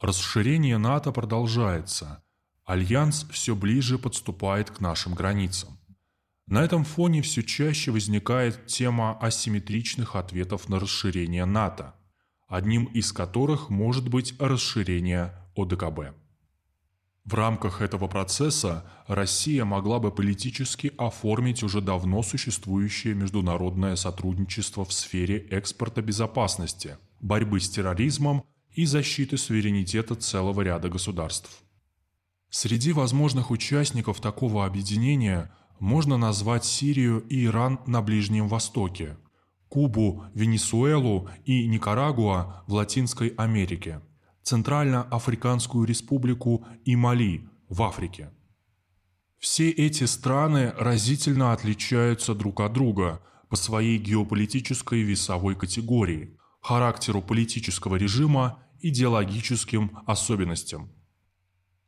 Расширение НАТО продолжается. Альянс все ближе подступает к нашим границам. На этом фоне все чаще возникает тема асимметричных ответов на расширение НАТО, одним из которых может быть расширение ОДКБ. В рамках этого процесса Россия могла бы политически оформить уже давно существующее международное сотрудничество в сфере экспорта безопасности, борьбы с терроризмом и защиты суверенитета целого ряда государств. Среди возможных участников такого объединения можно назвать Сирию и Иран на Ближнем Востоке, Кубу, Венесуэлу и Никарагуа в Латинской Америке – Центральноафриканскую республику и Мали в Африке. Все эти страны разительно отличаются друг от друга по своей геополитической весовой категории, характеру политического режима, идеологическим особенностям.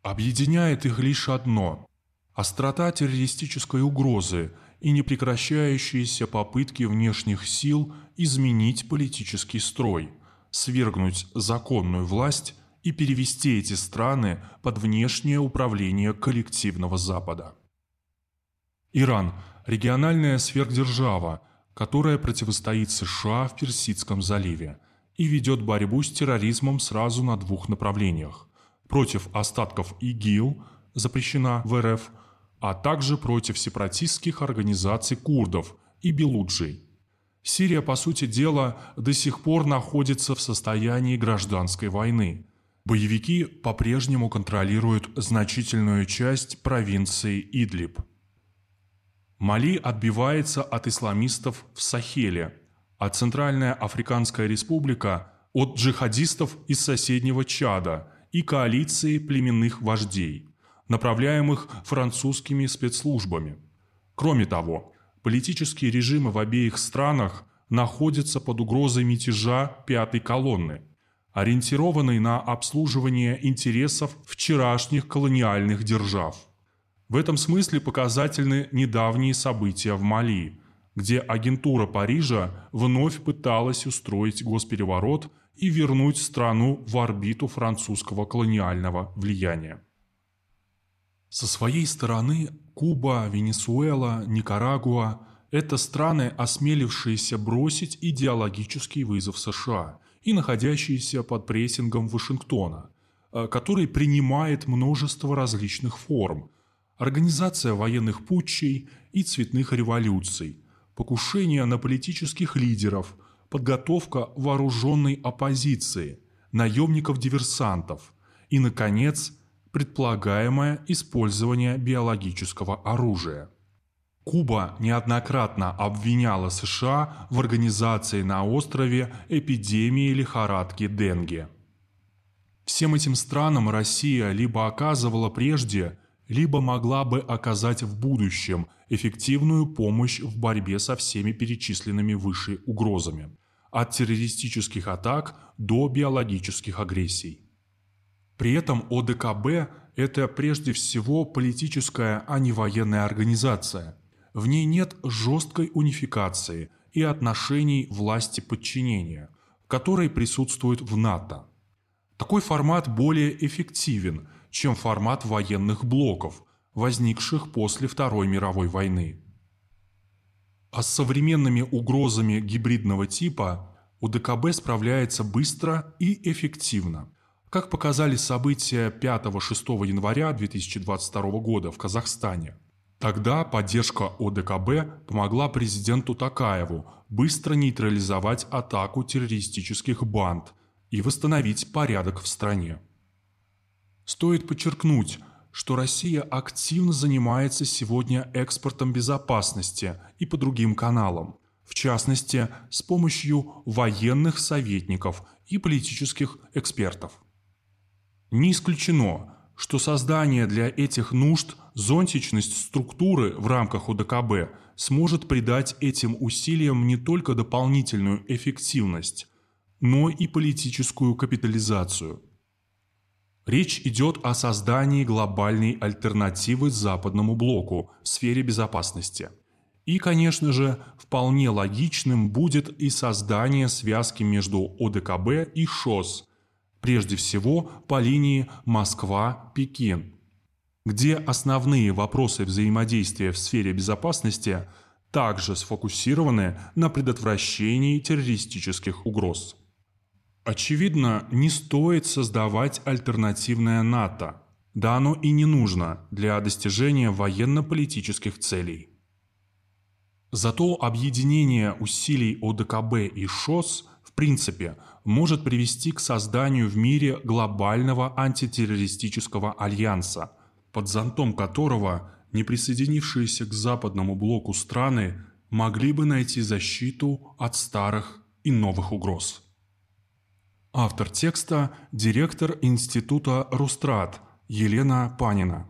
Объединяет их лишь одно – острота террористической угрозы и непрекращающиеся попытки внешних сил изменить политический строй – свергнуть законную власть и перевести эти страны под внешнее управление коллективного Запада. Иран – региональная сверхдержава, которая противостоит США в Персидском заливе и ведет борьбу с терроризмом сразу на двух направлениях – против остатков ИГИЛ, запрещена в РФ, а также против сепаратистских организаций курдов и белуджей – Сирия, по сути дела, до сих пор находится в состоянии гражданской войны. Боевики по-прежнему контролируют значительную часть провинции Идлиб. Мали отбивается от исламистов в Сахеле, а Центральная Африканская Республика – от джихадистов из соседнего Чада и коалиции племенных вождей, направляемых французскими спецслужбами. Кроме того, Политические режимы в обеих странах находятся под угрозой мятежа пятой колонны, ориентированной на обслуживание интересов вчерашних колониальных держав. В этом смысле показательны недавние события в Мали, где агентура Парижа вновь пыталась устроить госпереворот и вернуть страну в орбиту французского колониального влияния. Со своей стороны Куба, Венесуэла, Никарагуа – это страны, осмелившиеся бросить идеологический вызов США и находящиеся под прессингом Вашингтона, э, который принимает множество различных форм – организация военных путчей и цветных революций, покушение на политических лидеров, подготовка вооруженной оппозиции, наемников-диверсантов и, наконец, предполагаемое использование биологического оружия. Куба неоднократно обвиняла США в организации на острове эпидемии лихорадки Денге. Всем этим странам Россия либо оказывала прежде, либо могла бы оказать в будущем эффективную помощь в борьбе со всеми перечисленными выше угрозами, от террористических атак до биологических агрессий. При этом ОДКБ – это прежде всего политическая, а не военная организация. В ней нет жесткой унификации и отношений власти-подчинения, которые присутствуют в НАТО. Такой формат более эффективен, чем формат военных блоков, возникших после Второй мировой войны. А с современными угрозами гибридного типа УДКБ справляется быстро и эффективно – как показали события 5-6 января 2022 года в Казахстане. Тогда поддержка ОДКБ помогла президенту Такаеву быстро нейтрализовать атаку террористических банд и восстановить порядок в стране. Стоит подчеркнуть, что Россия активно занимается сегодня экспортом безопасности и по другим каналам, в частности, с помощью военных советников и политических экспертов. Не исключено, что создание для этих нужд зонтичность структуры в рамках УДКБ сможет придать этим усилиям не только дополнительную эффективность, но и политическую капитализацию. Речь идет о создании глобальной альтернативы западному блоку в сфере безопасности. И, конечно же, вполне логичным будет и создание связки между ОДКБ и ШОС – прежде всего по линии Москва-Пекин, где основные вопросы взаимодействия в сфере безопасности также сфокусированы на предотвращении террористических угроз. Очевидно, не стоит создавать альтернативное НАТО, да оно и не нужно для достижения военно-политических целей. Зато объединение усилий ОДКБ и ШОС в принципе может привести к созданию в мире глобального антитеррористического альянса, под зонтом которого не присоединившиеся к западному блоку страны могли бы найти защиту от старых и новых угроз. Автор текста – директор Института Рустрат Елена Панина.